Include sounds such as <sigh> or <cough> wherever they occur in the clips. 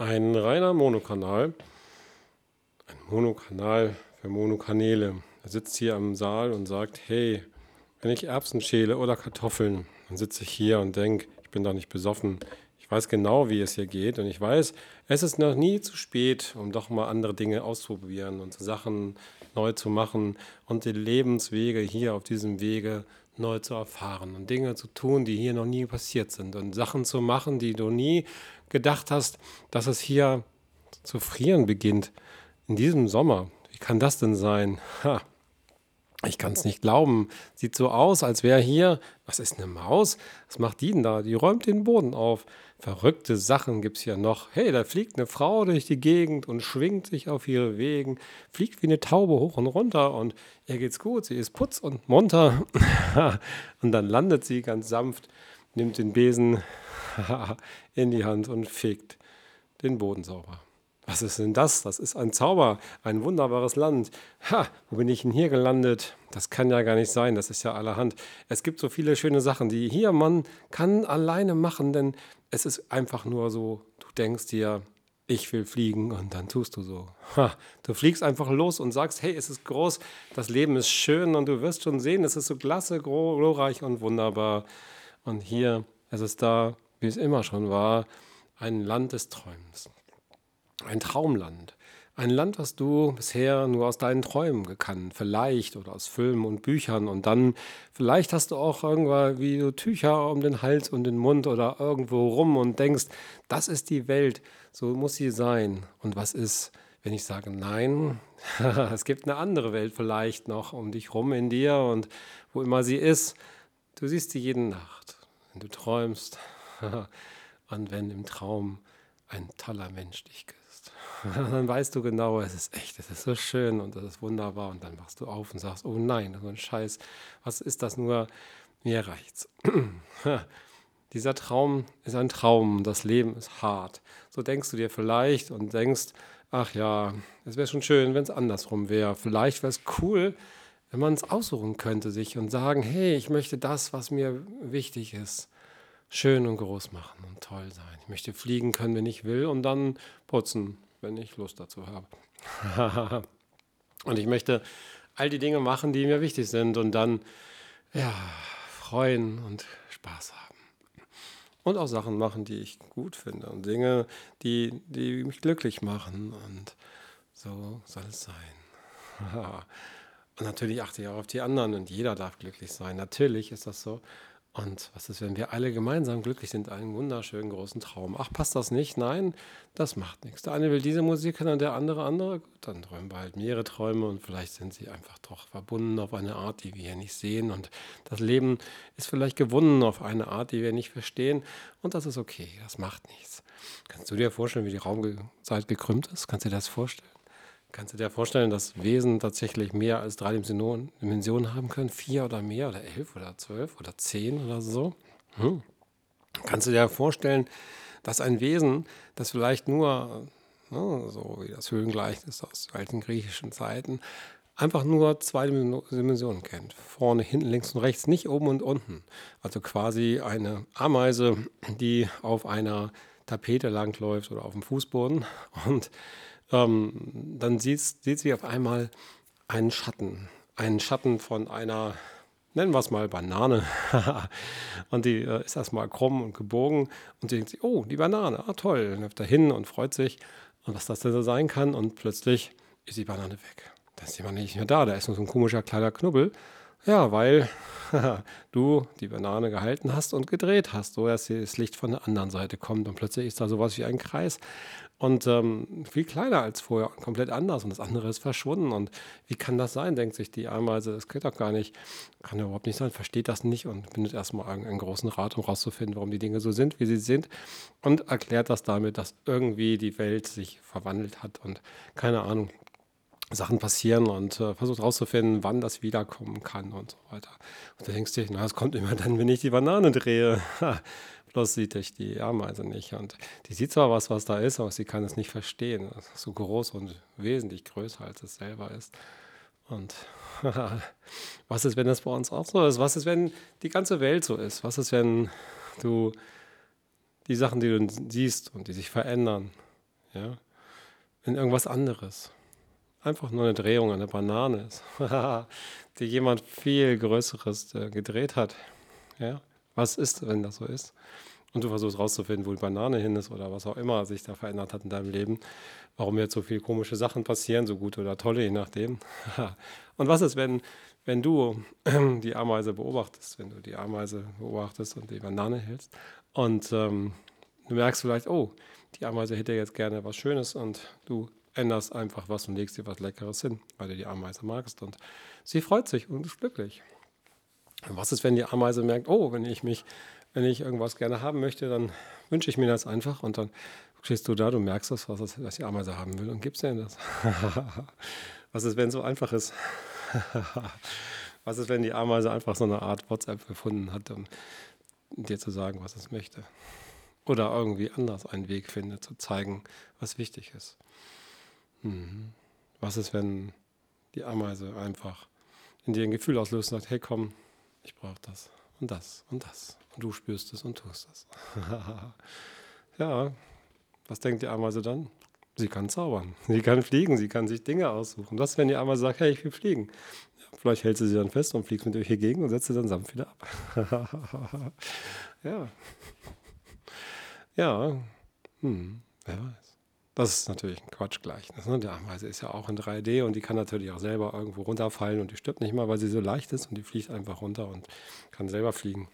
Ein reiner Monokanal, ein Monokanal für Monokanäle. Er sitzt hier am Saal und sagt, hey, wenn ich Erbsen schäle oder Kartoffeln, dann sitze ich hier und denke, ich bin doch nicht besoffen. Ich weiß genau, wie es hier geht und ich weiß, es ist noch nie zu spät, um doch mal andere Dinge auszuprobieren und Sachen neu zu machen und die Lebenswege hier auf diesem Wege neu zu erfahren und Dinge zu tun, die hier noch nie passiert sind und Sachen zu machen, die du nie gedacht hast, dass es hier zu frieren beginnt in diesem Sommer. Wie kann das denn sein? Ha. Ich kann es nicht glauben. Sieht so aus, als wäre hier, was ist eine Maus? Was macht die denn da? Die räumt den Boden auf. Verrückte Sachen gibt es hier noch. Hey, da fliegt eine Frau durch die Gegend und schwingt sich auf ihre Wegen, fliegt wie eine Taube hoch und runter und ihr geht's gut. Sie ist putz und munter. <laughs> und dann landet sie ganz sanft, nimmt den Besen <laughs> in die Hand und fegt den Boden sauber. Was ist denn das? Das ist ein Zauber, ein wunderbares Land. Ha, wo bin ich denn hier gelandet? Das kann ja gar nicht sein, das ist ja allerhand. Es gibt so viele schöne Sachen, die hier man kann alleine machen, denn es ist einfach nur so, du denkst dir, ich will fliegen und dann tust du so. Ha, du fliegst einfach los und sagst, hey, es ist groß, das Leben ist schön und du wirst schon sehen, es ist so klasse, glorreich und wunderbar. Und hier, es ist da, wie es immer schon war, ein Land des Träumens. Ein Traumland. Ein Land, was du bisher nur aus deinen Träumen gekannt, vielleicht oder aus Filmen und Büchern und dann vielleicht hast du auch irgendwann wie so Tücher um den Hals und den Mund oder irgendwo rum und denkst, das ist die Welt, so muss sie sein. Und was ist, wenn ich sage nein, <laughs> es gibt eine andere Welt vielleicht noch um dich rum in dir und wo immer sie ist, du siehst sie jede Nacht, wenn du träumst <laughs> und wenn im Traum ein toller Mensch dich küsst. <laughs> dann weißt du genau, es ist echt, es ist so schön und es ist wunderbar. Und dann wachst du auf und sagst, oh nein, so ein Scheiß, was ist das nur? Mir reicht's. <clears throat> Dieser Traum ist ein Traum, das Leben ist hart. So denkst du dir vielleicht und denkst, ach ja, es wäre schon schön, wenn es andersrum wäre. Vielleicht wäre es cool, wenn man es aussuchen könnte sich und sagen, hey, ich möchte das, was mir wichtig ist, schön und groß machen und toll sein. Ich möchte fliegen können, wenn ich will und dann putzen, wenn ich Lust dazu habe. <laughs> und ich möchte all die Dinge machen, die mir wichtig sind und dann ja, freuen und Spaß haben. Und auch Sachen machen, die ich gut finde und Dinge, die, die mich glücklich machen. Und so soll es sein. <laughs> und natürlich achte ich auch auf die anderen und jeder darf glücklich sein. Natürlich ist das so. Und was ist, wenn wir alle gemeinsam glücklich sind, einen wunderschönen großen Traum? Ach, passt das nicht? Nein, das macht nichts. Der eine will diese Musik hören, der andere andere. Gut, dann träumen wir halt mehrere Träume und vielleicht sind sie einfach doch verbunden auf eine Art, die wir hier nicht sehen. Und das Leben ist vielleicht gewonnen auf eine Art, die wir nicht verstehen. Und das ist okay, das macht nichts. Kannst du dir vorstellen, wie die Raumzeit gekrümmt ist? Kannst du dir das vorstellen? Kannst du dir vorstellen, dass Wesen tatsächlich mehr als drei Dimensionen, haben können? Vier oder mehr oder elf oder zwölf oder zehn oder so? Hm. Kannst du dir vorstellen, dass ein Wesen, das vielleicht nur, ne, so wie das Höhlengleichnis aus alten griechischen Zeiten, einfach nur zwei Dimensionen kennt. Vorne, hinten, links und rechts, nicht oben und unten. Also quasi eine Ameise, die auf einer Tapete langläuft oder auf dem Fußboden und ähm, dann sieht, sieht sie auf einmal einen Schatten. Einen Schatten von einer, nennen wir es mal Banane. <laughs> und die äh, ist erstmal krumm und gebogen und sie denkt sich, oh, die Banane, ah toll, dann läuft da hin und freut sich und was das denn so sein kann und plötzlich ist die Banane weg. Da ist jemand nicht mehr da, da ist nur so ein komischer kleiner Knubbel. Ja, weil <laughs> du die Banane gehalten hast und gedreht hast, so dass das Licht von der anderen Seite kommt und plötzlich ist da sowas wie ein Kreis. Und ähm, viel kleiner als vorher und komplett anders und das andere ist verschwunden. Und wie kann das sein, denkt sich die Ameise, das geht doch gar nicht, kann ja überhaupt nicht sein, versteht das nicht und bindet erstmal einen, einen großen Rat, um rauszufinden, warum die Dinge so sind, wie sie sind. Und erklärt das damit, dass irgendwie die Welt sich verwandelt hat und keine Ahnung, Sachen passieren und äh, versucht herauszufinden, wann das wiederkommen kann und so weiter. Und du denkst dir, na, es kommt immer dann, wenn ich die Banane drehe. <laughs> Bloß sieht ich die Ameise nicht. Und die sieht zwar was, was da ist, aber sie kann es nicht verstehen. Es ist so groß und wesentlich größer, als es selber ist. Und <laughs> was ist, wenn das bei uns auch so ist? Was ist, wenn die ganze Welt so ist? Was ist, wenn du die Sachen, die du siehst und die sich verändern, ja, in irgendwas anderes. Einfach nur eine Drehung an der Banane ist, <laughs> die jemand viel Größeres äh, gedreht hat. Ja, was ist, wenn das so ist? Und du versuchst rauszufinden, wo die Banane hin ist oder was auch immer sich da verändert hat in deinem Leben. Warum jetzt so viele komische Sachen passieren, so gute oder tolle, je nachdem. <laughs> Und was ist, wenn, wenn du <clears throat> die Ameise beobachtest, wenn du die Ameise beobachtest und die Banane hältst und ähm, du merkst vielleicht, oh, die Ameise hätte jetzt gerne was Schönes und du änderst einfach was und legst dir was Leckeres hin, weil du die Ameise magst und sie freut sich und ist glücklich. Und was ist, wenn die Ameise merkt, oh, wenn ich mich wenn ich irgendwas gerne haben möchte, dann wünsche ich mir das einfach und dann stehst du da, du merkst das, was, was die Ameise haben will und gibst dir das. <laughs> was ist, wenn es so einfach ist? <laughs> was ist, wenn die Ameise einfach so eine Art WhatsApp gefunden hat, um dir zu sagen, was es möchte? Oder irgendwie anders einen Weg findet, zu zeigen, was wichtig ist. Was ist, wenn die Ameise einfach in dir ein Gefühl auslöst und sagt, hey komm, ich brauche das und das und das. Und du spürst es und tust es. <laughs> ja, was denkt die Ameise dann? Sie kann zaubern, sie kann fliegen, sie kann sich Dinge aussuchen. Was, wenn die Ameise sagt, hey, ich will fliegen? Ja, vielleicht hält sie sie dann fest und fliegt mit euch hier gegen und setzt sie dann sanft wieder ab. <laughs> ja. Ja, hm, wer weiß. Das ist natürlich ein Quatschgleichnis. Ne? Die Ameise ist ja auch in 3D und die kann natürlich auch selber irgendwo runterfallen und die stirbt nicht mal, weil sie so leicht ist und die fliegt einfach runter und kann selber fliegen.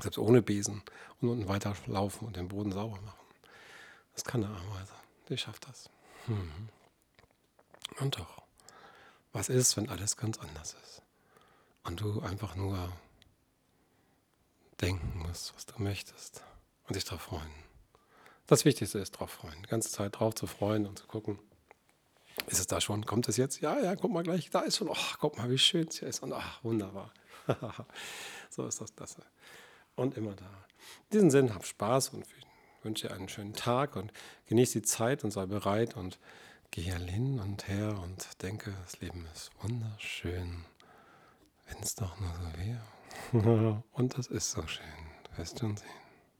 Selbst ohne Besen und unten weiterlaufen und den Boden sauber machen. Das kann eine Ameise. Die schafft das. Hm. Und doch, was ist, wenn alles ganz anders ist? Und du einfach nur denken musst, was du möchtest und dich darauf freuen. Das Wichtigste ist drauf freuen. Die ganze Zeit drauf zu freuen und zu gucken. Ist es da schon? Kommt es jetzt? Ja, ja, guck mal gleich. Da ist schon. Ach, guck mal, wie schön es hier ist. Und ach, wunderbar. <laughs> so ist das das. Und immer da. In diesem Sinn, hab Spaß und wünsche dir einen schönen Tag und genieße die Zeit und sei bereit und gehe hin und her und denke, das Leben ist wunderschön. Wenn es doch nur so wäre. <laughs> und das ist so schön. Wirst du sehen.